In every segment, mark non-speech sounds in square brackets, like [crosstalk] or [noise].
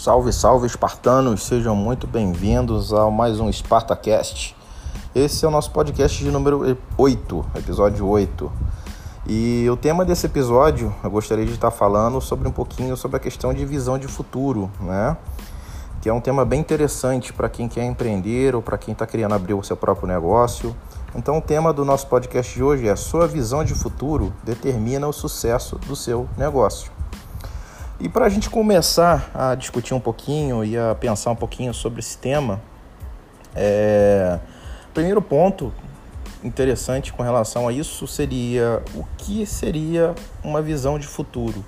Salve, salve, espartanos! Sejam muito bem-vindos a mais um SpartaCast. Esse é o nosso podcast de número 8, episódio 8. E o tema desse episódio, eu gostaria de estar falando sobre um pouquinho sobre a questão de visão de futuro, né? Que é um tema bem interessante para quem quer empreender ou para quem está querendo abrir o seu próprio negócio. Então, o tema do nosso podcast de hoje é: Sua visão de futuro determina o sucesso do seu negócio. E para a gente começar a discutir um pouquinho e a pensar um pouquinho sobre esse tema, é... primeiro ponto interessante com relação a isso seria o que seria uma visão de futuro.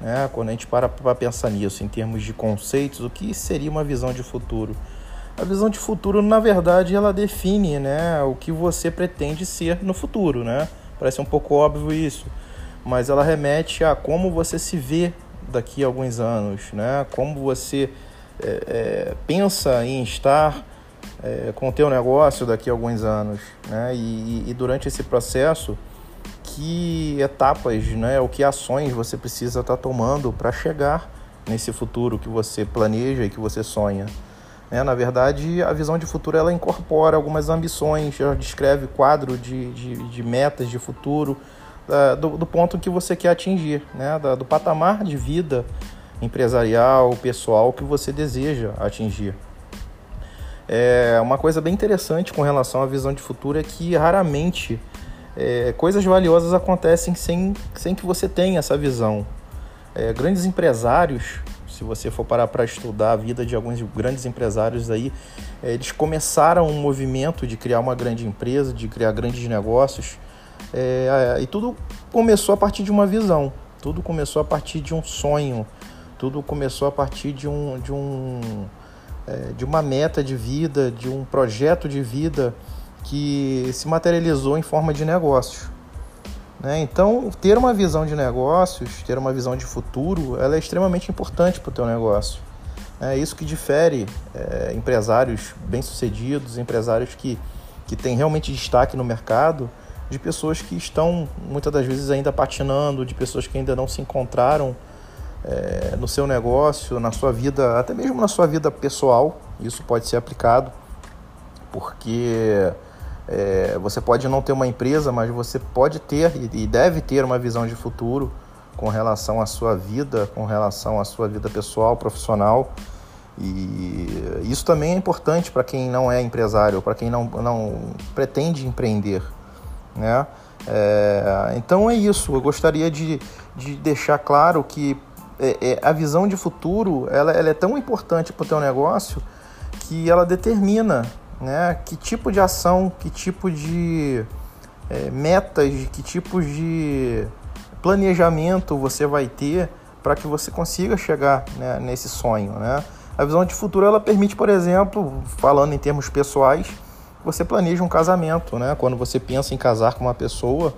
Né? Quando a gente para para pensar nisso, em termos de conceitos, o que seria uma visão de futuro? A visão de futuro, na verdade, ela define né, o que você pretende ser no futuro. Né? Parece um pouco óbvio isso, mas ela remete a como você se vê daqui a alguns anos, né? Como você é, é, pensa em estar é, com o teu negócio daqui a alguns anos, né? E, e, durante esse processo, que etapas, né? O que ações você precisa estar tá tomando para chegar nesse futuro que você planeja e que você sonha. É, na verdade, a visão de futuro ela incorpora algumas ambições, ela descreve quadro de, de, de metas de futuro, do, do, ponto que você quer atingir, né? do patamar de vida empresarial, pessoal que você deseja atingir. É, uma coisa bem interessante com relação à visão de futuro é que raramente é, coisas valiosas acontecem sem, sem que você tenha essa visão. É, grandes empresários, se você for parar para estudar a vida de alguns grandes empresários aí, é, eles começaram um movimento de criar uma grande empresa, de criar grandes negócios, é, e tudo começou a partir de uma visão, tudo começou a partir de um sonho, tudo começou a partir de, um, de, um, é, de uma meta de vida, de um projeto de vida que se materializou em forma de negócio. Né? Então, ter uma visão de negócios, ter uma visão de futuro, ela é extremamente importante para o teu negócio. É isso que difere é, empresários bem-sucedidos, empresários que, que têm realmente destaque no mercado, de pessoas que estão muitas das vezes ainda patinando, de pessoas que ainda não se encontraram é, no seu negócio, na sua vida, até mesmo na sua vida pessoal. Isso pode ser aplicado, porque é, você pode não ter uma empresa, mas você pode ter e deve ter uma visão de futuro com relação à sua vida, com relação à sua vida pessoal, profissional. E isso também é importante para quem não é empresário, para quem não, não pretende empreender. Né? É, então é isso. Eu gostaria de, de deixar claro que é, é, a visão de futuro ela, ela é tão importante para o teu negócio que ela determina né, que tipo de ação, que tipo de é, metas, que tipo de planejamento você vai ter para que você consiga chegar né, nesse sonho. Né? A visão de futuro ela permite, por exemplo, falando em termos pessoais, você planeja um casamento, né? Quando você pensa em casar com uma pessoa,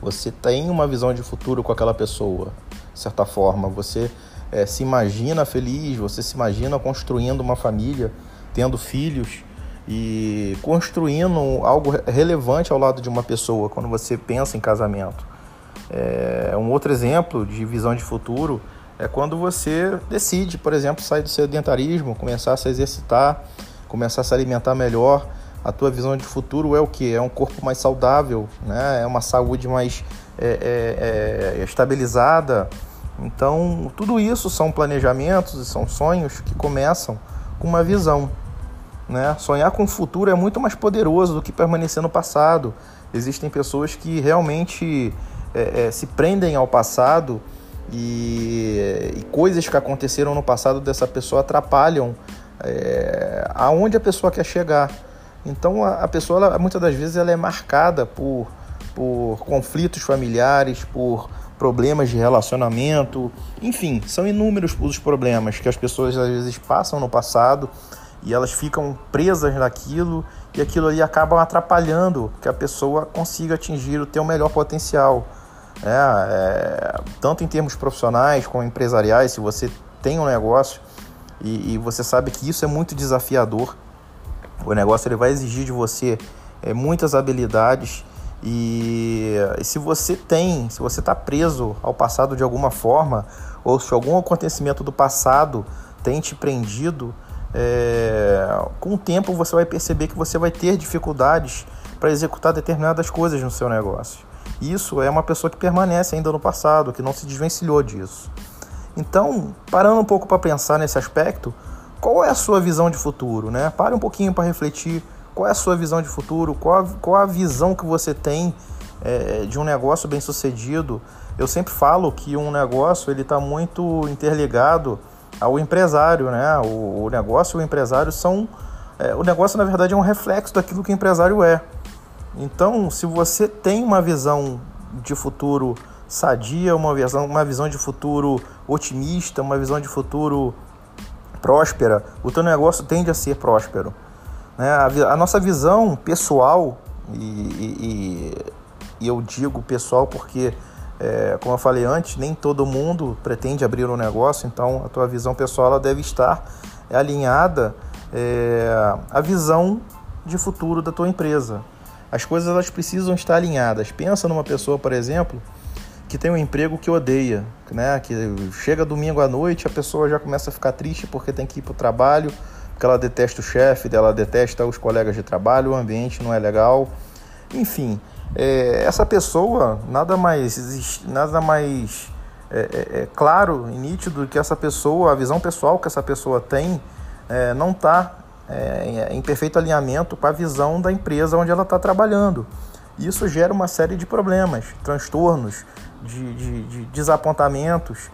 você tem uma visão de futuro com aquela pessoa, de certa forma. Você é, se imagina feliz, você se imagina construindo uma família, tendo filhos e construindo algo relevante ao lado de uma pessoa quando você pensa em casamento. É, um outro exemplo de visão de futuro é quando você decide, por exemplo, sair do sedentarismo, começar a se exercitar começar a se alimentar melhor, a tua visão de futuro é o que? É um corpo mais saudável, né? é uma saúde mais é, é, é, estabilizada. Então, tudo isso são planejamentos e são sonhos que começam com uma visão. Né? Sonhar com o futuro é muito mais poderoso do que permanecer no passado. Existem pessoas que realmente é, é, se prendem ao passado e, e coisas que aconteceram no passado dessa pessoa atrapalham é, aonde a pessoa quer chegar. Então a, a pessoa, ela, muitas das vezes, ela é marcada por, por conflitos familiares, por problemas de relacionamento, enfim, são inúmeros os problemas que as pessoas às vezes passam no passado e elas ficam presas naquilo e aquilo ali acaba atrapalhando que a pessoa consiga atingir o teu melhor potencial. É, é, tanto em termos profissionais como empresariais, se você tem um negócio, e, e, você sabe que isso é muito desafiador. O negócio ele vai exigir de você é, muitas habilidades e, e se você tem, se você está preso ao passado de alguma forma, ou se algum acontecimento do passado tem te prendido, é, com o tempo você vai perceber que você vai ter dificuldades para executar determinadas coisas no seu negócio. Isso é uma pessoa que permanece ainda no passado, que não se desvencilhou disso. Então, parando um pouco para pensar nesse aspecto, qual é a sua visão de futuro? Né? Pare um pouquinho para refletir qual é a sua visão de futuro, qual a, qual a visão que você tem é, de um negócio bem sucedido. Eu sempre falo que um negócio ele está muito interligado ao empresário, né? O, o negócio e o empresário são. É, o negócio, na verdade, é um reflexo daquilo que o empresário é. Então, se você tem uma visão de futuro sadia, uma visão, uma visão de futuro otimista, uma visão de futuro próspera, o teu negócio tende a ser próspero. Né? A, a nossa visão pessoal, e, e, e, eu digo pessoal porque, é, como eu falei antes, nem todo mundo pretende abrir um negócio, então a tua visão pessoal ela deve estar alinhada é, à visão de futuro da tua empresa. As coisas elas precisam estar alinhadas. Pensa numa pessoa, por exemplo, que tem um emprego que odeia, né? Que chega domingo à noite, a pessoa já começa a ficar triste porque tem que ir para o trabalho, porque ela detesta o chefe dela, detesta os colegas de trabalho, o ambiente não é legal. Enfim, é, essa pessoa nada mais, nada mais é, é, é, claro e nítido que essa pessoa, a visão pessoal que essa pessoa tem, é, não está é, em perfeito alinhamento com a visão da empresa onde ela está trabalhando. Isso gera uma série de problemas, transtornos, de, de, de desapontamentos.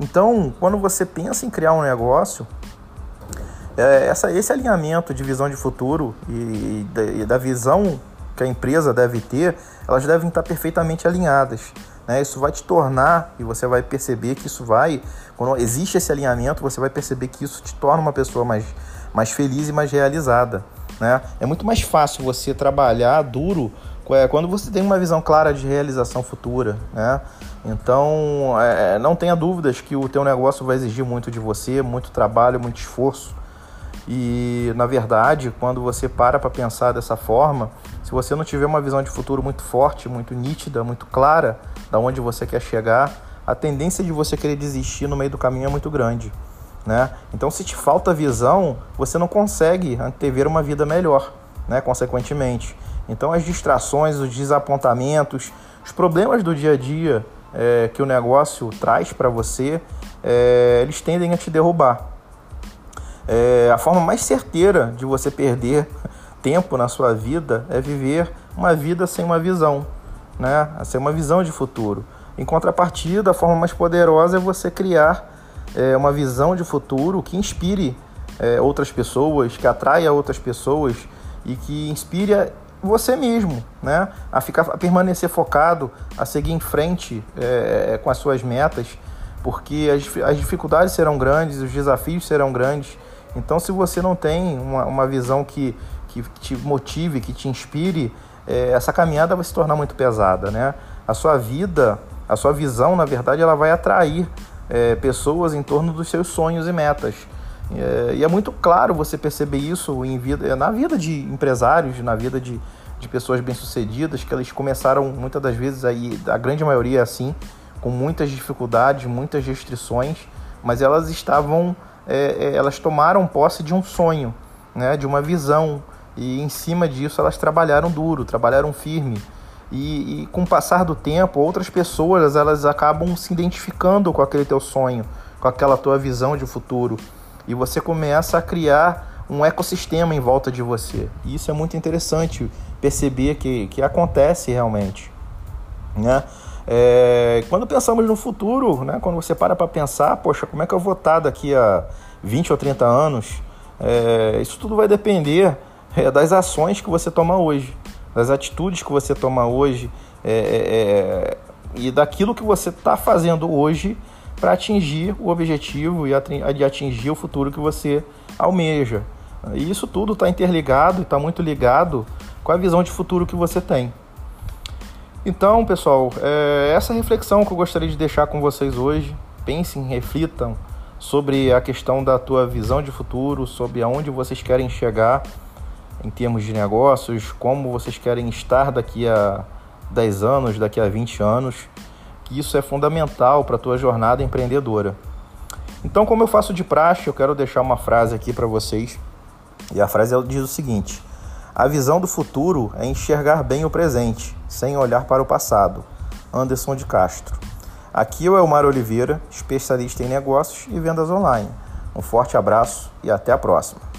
então, quando você pensa em criar um negócio, é, essa, esse alinhamento de visão de futuro e, e, e, da visão que a empresa deve ter, elas devem estar perfeitamente alinhadas. Né? Isso vai te tornar, e você vai perceber que isso vai, quando existe esse alinhamento, você vai perceber que isso te torna uma pessoa mais, mais feliz e mais realizada. Né? É muito mais fácil você trabalhar duro é, quando você tem uma visão clara de realização futura. Né? Então, é, não tenha dúvidas que o teu negócio vai exigir muito de você, muito trabalho, muito esforço. E na verdade, quando você para para pensar dessa forma, se você não tiver uma visão de futuro muito forte, muito nítida, muito clara, da onde você quer chegar, a tendência de você querer desistir no meio do caminho é muito grande, né? Então, se te falta visão, você não consegue antever uma vida melhor, né? Consequentemente. Então, as distrações, os desapontamentos, os problemas do dia a dia é, que o negócio traz para você, é, eles tendem a te derrubar. É, a forma mais certeira de você perder [laughs] tempo na sua vida é viver uma vida sem uma visão, né? Sem uma visão de futuro. Em contrapartida, a forma mais poderosa é você criar é, uma visão de futuro que inspire é, outras pessoas, que atraia outras pessoas e que inspire você mesmo, né? A ficar, a permanecer focado, a seguir em frente é, é com as suas metas, porque as, as dificuldades serão grandes, os desafios serão grandes então, se você não tem uma, uma visão que, que te motive, que te inspire, é, essa caminhada vai se tornar muito pesada, né? A sua vida, a sua visão, na verdade, ela vai atrair é, pessoas em torno dos seus sonhos e metas. É, e é muito claro você perceber isso em vida, na vida de empresários, na vida de, de pessoas bem-sucedidas, que eles começaram muitas das vezes, aí, a grande maioria é assim, com muitas dificuldades, muitas restrições, mas elas estavam é, é, elas tomaram posse de um sonho, né, de uma visão, e em cima disso elas trabalharam duro, trabalharam firme. E, e, com o passar do tempo, outras pessoas elas acabam se identificando com aquele teu sonho, com aquela tua visão de futuro. E você começa a criar um ecossistema em volta de você. E isso é muito interessante perceber que, que acontece realmente. Né? É, quando pensamos no futuro, né, quando você para para pensar, poxa, como é que eu vou estar daqui a 20 ou 30 anos? É, isso tudo vai depender é, das ações que você toma hoje, das atitudes que você toma hoje é, é, é, e daquilo que você está fazendo hoje para atingir o objetivo e atingir o futuro que você almeja. E isso tudo está interligado e está muito ligado com a visão de futuro que você tem. Então, pessoal, é essa reflexão que eu gostaria de deixar com vocês hoje. Pensem, reflitam sobre a questão da tua visão de futuro, sobre aonde vocês querem chegar em termos de negócios, como vocês querem estar daqui a 10 anos, daqui a 20 anos. que isso é fundamental para a tua jornada empreendedora. Então, como eu faço de praxe, eu quero deixar uma frase aqui para vocês. E a frase diz o seguinte: A visão do futuro é enxergar bem o presente, sem olhar para o passado. Anderson de Castro. Aqui é o Elmar Oliveira, especialista em negócios e vendas online. Um forte abraço e até a próxima.